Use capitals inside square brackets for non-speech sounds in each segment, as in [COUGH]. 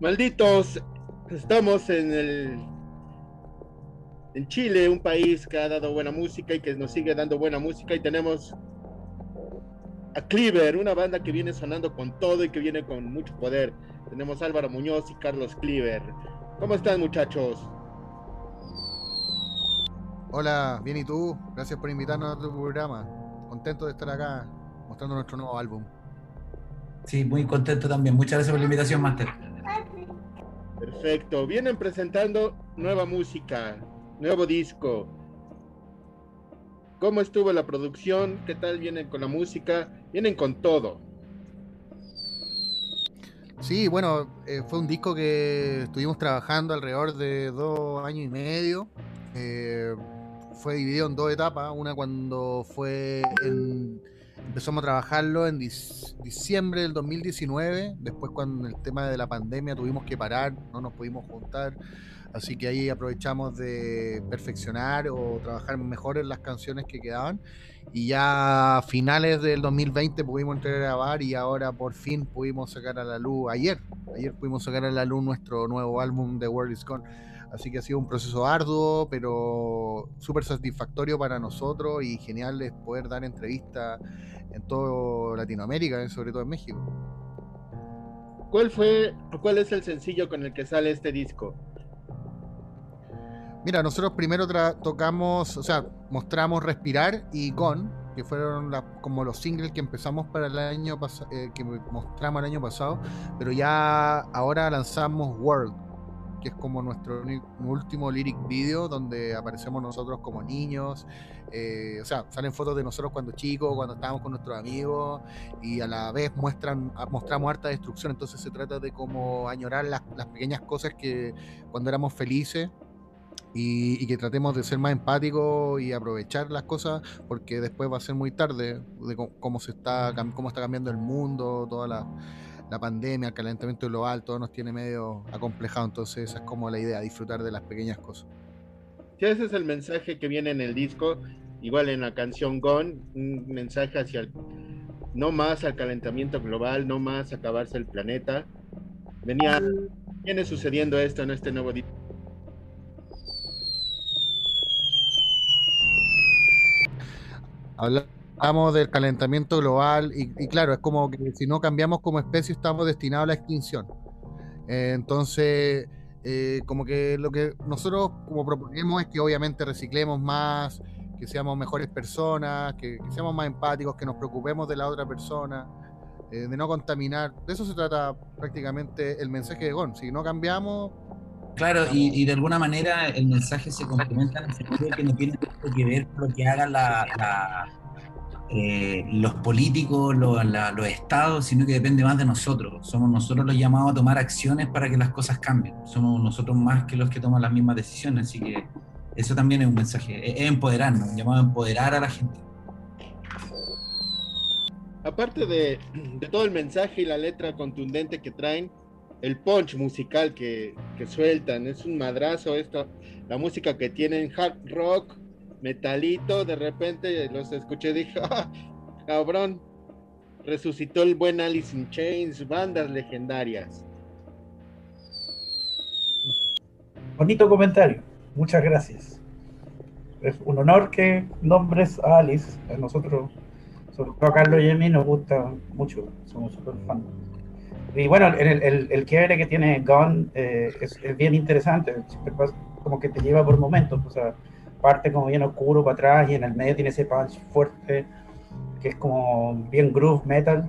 Malditos, estamos en el en Chile, un país que ha dado buena música y que nos sigue dando buena música y tenemos a Cleaver, una banda que viene sonando con todo y que viene con mucho poder. Tenemos Álvaro Muñoz y Carlos Cleaver. ¿Cómo están muchachos? Hola, bien y tú. Gracias por invitarnos a tu programa. Contento de estar acá mostrando nuestro nuevo álbum. Sí, muy contento también. Muchas gracias por la invitación, Master. Perfecto. Vienen presentando nueva música, nuevo disco. ¿Cómo estuvo la producción? ¿Qué tal vienen con la música? Vienen con todo. Sí, bueno, eh, fue un disco que estuvimos trabajando alrededor de dos años y medio. Eh, fue dividido en dos etapas. Una cuando fue en empezamos a trabajarlo en diciembre del 2019, después cuando el tema de la pandemia tuvimos que parar, no nos pudimos juntar, así que ahí aprovechamos de perfeccionar o trabajar mejor en las canciones que quedaban y ya a finales del 2020 pudimos entrar a grabar y ahora por fin pudimos sacar a la luz, ayer, ayer pudimos sacar a la luz nuestro nuevo álbum The World Is Gone. Así que ha sido un proceso arduo, pero súper satisfactorio para nosotros y genial es poder dar entrevistas en toda Latinoamérica, eh, sobre todo en México. ¿Cuál fue, cuál es el sencillo con el que sale este disco? Mira, nosotros primero tocamos, o sea, mostramos Respirar y Gone, que fueron como los singles que empezamos para el año pasado, eh, que mostramos el año pasado, pero ya ahora lanzamos World, que es como nuestro último lyric video donde aparecemos nosotros como niños. Eh, o sea, salen fotos de nosotros cuando chicos, cuando estábamos con nuestros amigos y a la vez muestran, mostramos harta destrucción. Entonces se trata de como añorar las, pequeñas cosas que cuando éramos felices y, que tratemos de ser más empáticos y aprovechar las cosas porque después va a ser muy tarde de cómo se está cómo está cambiando el mundo, toda la la pandemia, el calentamiento global, todo nos tiene medio acomplejado, entonces esa es como la idea, disfrutar de las pequeñas cosas. Sí, ese es el mensaje que viene en el disco, igual en la canción Gone, un mensaje hacia el, no más al calentamiento global, no más acabarse el planeta. Venía, viene sucediendo esto en este nuevo disco. Habla hablamos del calentamiento global y, claro, es como que si no cambiamos como especie estamos destinados a la extinción. Eh, entonces, eh, como que lo que nosotros como proponemos es que obviamente reciclemos más, que seamos mejores personas, que, seamos más empáticos, que nos preocupemos de la otra persona, eh, de no contaminar. De eso se trata prácticamente el mensaje de GON. Si no cambiamos... Claro, y, de alguna manera el mensaje se complementa en el sentido que no tiene que ver con lo que haga la eh, los políticos, los estados, sino que depende más de nosotros. Somos nosotros los llamados a tomar acciones para que las cosas cambien. Somos nosotros más que los que toman las mismas decisiones. Así que eso también es un mensaje, es, empoderarnos, un llamado a empoderar a la gente. Aparte de, todo el mensaje y la letra contundente que traen, el punch musical que, que sueltan, es un madrazo esto, la música que tienen, hard rock, metalito, de repente los escuché y dije, [LAUGHS] ah, cabrón, resucitó el buen Alice in Chains, bandas legendarias. Bonito comentario, muchas gracias. Es un honor que nombres a Alice, a nosotros, sobre todo a Carlos y a mí, nos gusta mucho, somos súper fans. Y bueno, el, el, el quiebre que tiene Gone eh, es, bien interesante, como que te lleva por momentos, o sea, parte como bien oscuro para atrás y en el medio tiene ese punch fuerte que es como bien groove metal.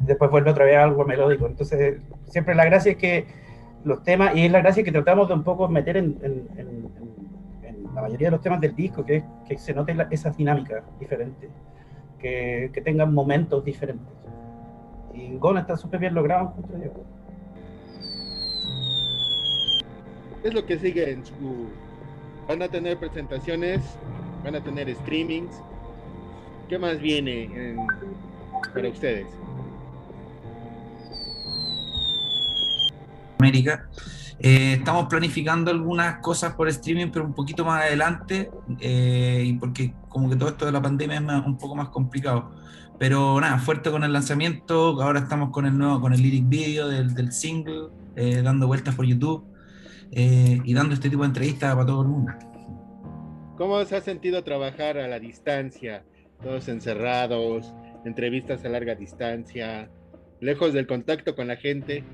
Después vuelve otra vez a algo melódico. Entonces, siempre la gracia es que los temas, y es la gracia que tratamos de un poco meter en, la mayoría de los temas del disco, que, que se note esa dinámica diferente, que, que tengan momentos diferentes. Y Gona está súper bien logrado, Es lo que sigue en su Van a tener presentaciones, van a tener streamings. ¿Qué más viene para ustedes? América. Eh, estamos planificando algunas cosas por streaming, pero un poquito más adelante, eh, y porque como que todo esto de la pandemia es un poco más complicado. Pero nada, fuerte con el lanzamiento, ahora estamos con el nuevo, con el lyric video del, del single, eh, dando vueltas por YouTube y dando este tipo de entrevistas para todo el mundo. ¿Cómo se ha sentido trabajar a la distancia, todos encerrados, entrevistas a larga distancia, lejos del contacto con la gente?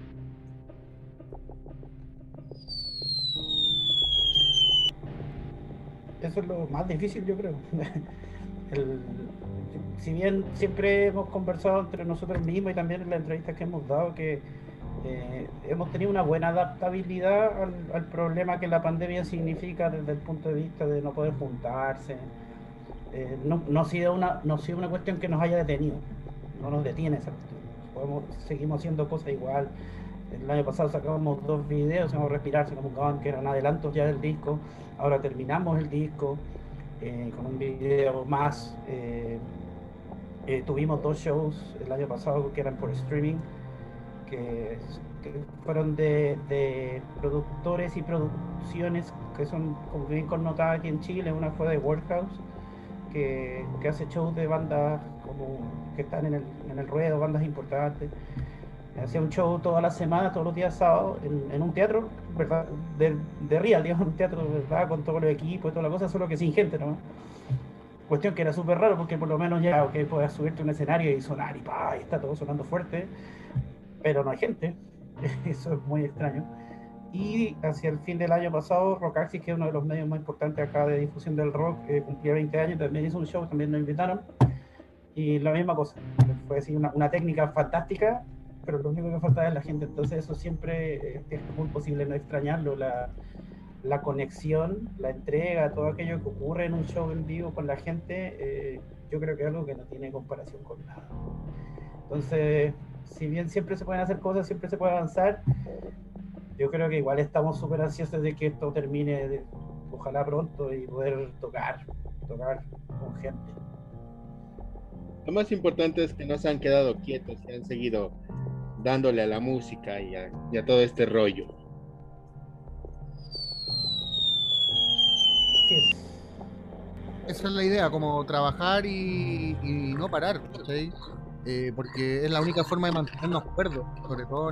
eso es lo más difícil, yo creo. [LAUGHS] si bien siempre hemos conversado entre nosotros mismos y también en las entrevistas que hemos dado, que eh, hemos tenido una buena adaptabilidad al, problema que la pandemia significa desde el punto de vista de no poder juntarse. Eh, no, ha sido una, no ha sido una cuestión que nos haya detenido, no nos detiene esa cuestión. Seguimos haciendo cosas igual. El año pasado sacábamos dos videos, como Respirarse, como que eran adelantos ya del disco. Ahora terminamos el disco eh, con un video más. Tuvimos dos shows el año pasado que eran por streaming, que, fueron de, productores y producciones que son como bien connotadas aquí en Chile. Una fue de Workhouse, que, hace shows de bandas como que están en el, en el ruedo, bandas importantes. Hacía un show toda la semana, todos los días sábados, en, un teatro, ¿verdad? De, de real, digamos, un teatro, ¿verdad? Con todo el equipo y toda la cosa, solo que sin gente, ¿no? Cuestión que era súper raro porque por lo menos ya, ok, puedes subirte a un escenario y sonar y pa, y está todo sonando fuerte, pero no hay gente. [LAUGHS] Eso es muy extraño. Y hacia el fin del año pasado, Rockaxis, que es uno de los medios más importantes acá de difusión del rock, que cumplía 20 años, también hizo un show, también nos invitaron. Y la misma cosa, fue así una, una técnica fantástica pero lo único que falta es la gente, entonces eso siempre eh, es muy posible no extrañarlo, la, la, conexión, la entrega, todo aquello que ocurre en un show en vivo con la gente, eh, yo creo que es algo que no tiene comparación con nada. Entonces, si bien siempre se pueden hacer cosas, siempre se puede avanzar, yo creo que igual estamos súper ansiosos de que esto termine, ojalá pronto, y poder tocar, tocar con gente. Lo más importante es que no se han quedado quietos, y han seguido dándole a la música y a, todo este rollo. Esa es la idea, como trabajar y, no parar, eh, porque es la única forma de mantenernos cuerdos, sobre todo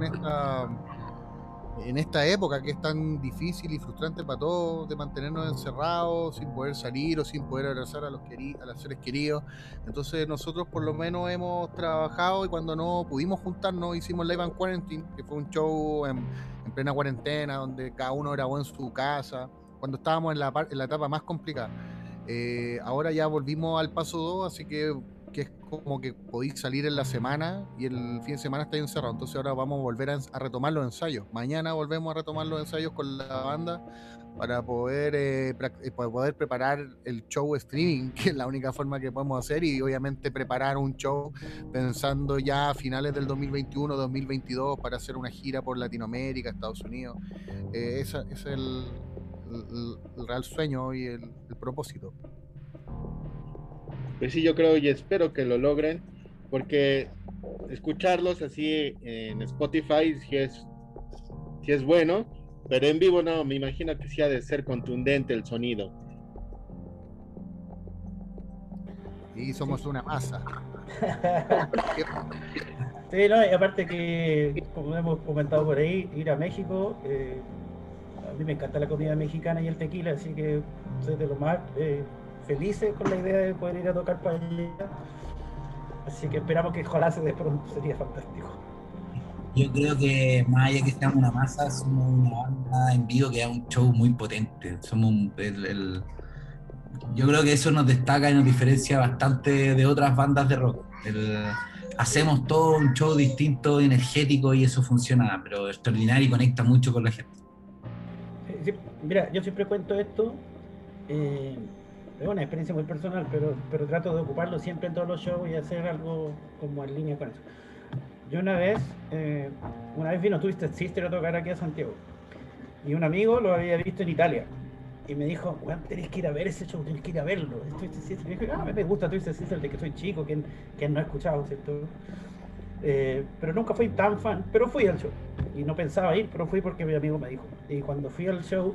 en esta época que es tan difícil y frustrante para todos de mantenernos encerrados sin poder salir o sin poder abrazar a los, a los seres queridos. Entonces nosotros por lo menos hemos trabajado y cuando no pudimos juntarnos hicimos Live and Quarantine, que fue un show en, plena cuarentena donde cada uno grabó en su casa, cuando estábamos en la, en la etapa más complicada. Eh, ahora ya volvimos al paso 2, así que como que podéis salir en la semana y el fin de semana estáis encerrado. Entonces ahora vamos a volver a, retomar los ensayos. Mañana volvemos a retomar los ensayos con la banda para poder, eh, eh, poder preparar el show streaming, [LAUGHS] que es la única forma que podemos hacer, y obviamente preparar un show pensando ya a finales del 2021, 2022 para hacer una gira por Latinoamérica, Estados Unidos. Eh, ese es el, real sueño y el propósito. Pues sí, yo creo y espero que lo logren, porque escucharlos así en Spotify sí es, sí es bueno, pero en vivo no, me imagino que sí ha de ser contundente el sonido. Y somos una masa. [LAUGHS] sí, no, y aparte que, como hemos comentado por ahí, ir a México, eh, a mí me encanta la comida mexicana y el tequila, así que soy de lo más... Eh, felices con la idea de poder ir a tocar para allá. Así que esperamos que ojalá se dé pronto, sería fantástico. Yo creo que más allá que seamos una masa, somos una banda en vivo que es un show muy potente. Somos el, yo creo que eso nos destaca y nos diferencia bastante de otras bandas de rock. hacemos todo un show distinto, energético y eso funciona, pero extraordinario y conecta mucho con la gente. mira, yo siempre cuento esto. Eh, es una experiencia muy personal, pero, pero trato de ocuparlo siempre en todos los shows y hacer algo como en línea con eso. Yo una vez, eh, una vez vino Twisted Sister a tocar aquí a Santiago y un amigo lo había visto en Italia y me dijo, bueno, tenés que ir a ver ese show, tenés que ir a verlo. Twisted Sister. Y ah, me gusta Twisted Sister de que soy chico, que, que no he escuchado, ¿cierto? Eh, pero nunca fui tan fan, pero fui al show. y no pensaba ir, pero fui porque mi amigo me dijo. Y cuando fui al show,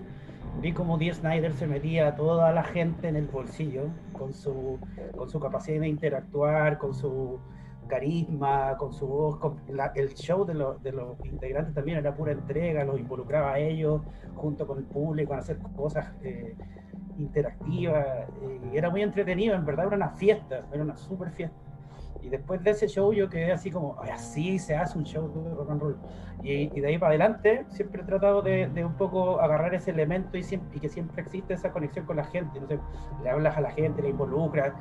vi como Dee Snyder se metía a toda la gente en el bolsillo con su, con su capacidad de interactuar, con su carisma, con su voz. Con el show de, los, de los integrantes también era pura entrega, los involucraba a ellos junto con el público a hacer cosas eh, interactivas. y era muy entretenido, en verdad era una fiesta, era una super fiesta. Y después de ese show yo quedé así como, así se hace un show de rock and roll. Y, de ahí para adelante siempre he tratado de, un poco agarrar ese elemento y, siempre, y, que siempre existe esa conexión con la gente. No sé, le hablas a la gente, le involucras,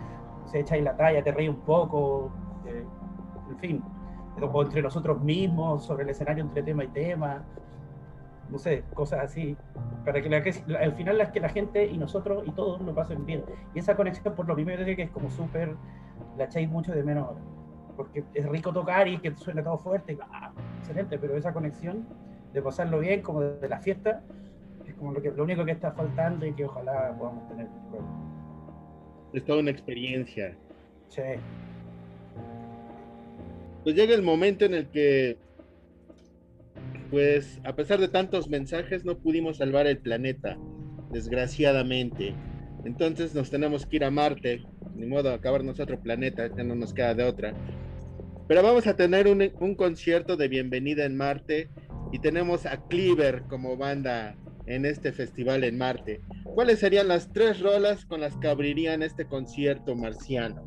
se echa ahí la talla, te reí un poco, eh, en fin. O entre nosotros mismos, sobre el escenario entre tema y tema. No sé, cosas así. Para que, la, al final las que la gente y nosotros y todos lo pasen bien. Y esa conexión, por lo primero, que es como súper la echáis mucho de menos Porque es rico tocar y que suene todo fuerte, ah, excelente, pero esa conexión de pasarlo bien, como de, la fiesta, es como lo, que, lo único que está faltando y que ojalá podamos tener. Es toda una experiencia. Sí. Pues llega el momento en el que, pues, a pesar de tantos mensajes, no pudimos salvar el planeta, desgraciadamente. Entonces nos tenemos que ir a Marte, ni modo, acabarnos otro planeta, ya no nos queda de otra. Pero vamos a tener un, concierto de bienvenida en Marte y tenemos a Cleaver como banda en este festival en Marte. ¿Cuáles serían las tres rolas con las que abrirían este concierto marciano?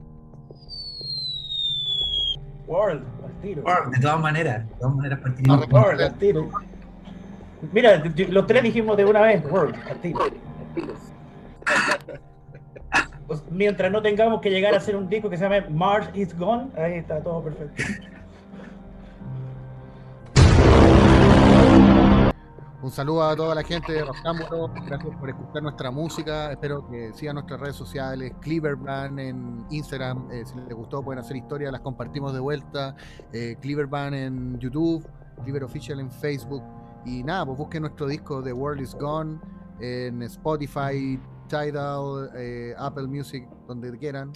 World, de todas maneras, de todas maneras World, al tiro. Mira, los tres dijimos de una vez, World, al tiro. [LAUGHS] Mientras no tengamos que llegar a hacer un disco que se llame Mars is Gone, ahí está todo perfecto. Un saludo a toda la gente de Rockámbulo, gracias por escuchar nuestra música, espero que sigan nuestras redes sociales, Cleaverband en Instagram, eh, si les gustó pueden hacer historia, las compartimos de vuelta, eh, en YouTube, Cleaver Official en Facebook, y nada, pues busquen nuestro disco The World is Gone en Spotify, Tidal, eh, Apple Music, donde quieran.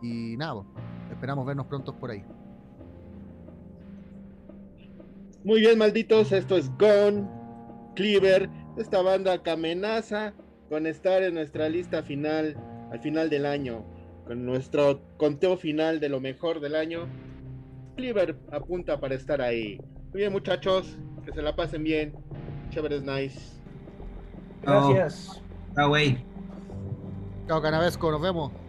Y nada, esperamos vernos pronto por ahí. Muy bien, malditos, esto es Gone, Cleaver, esta banda que amenaza con estar en nuestra lista final al final del año, con nuestro conteo final de lo mejor del año. Cleaver apunta para estar ahí. Muy bien, muchachos, que se la pasen bien. Chévere es nice. Gracias. Chao, güey. Chao, Canavesco, nos vemos.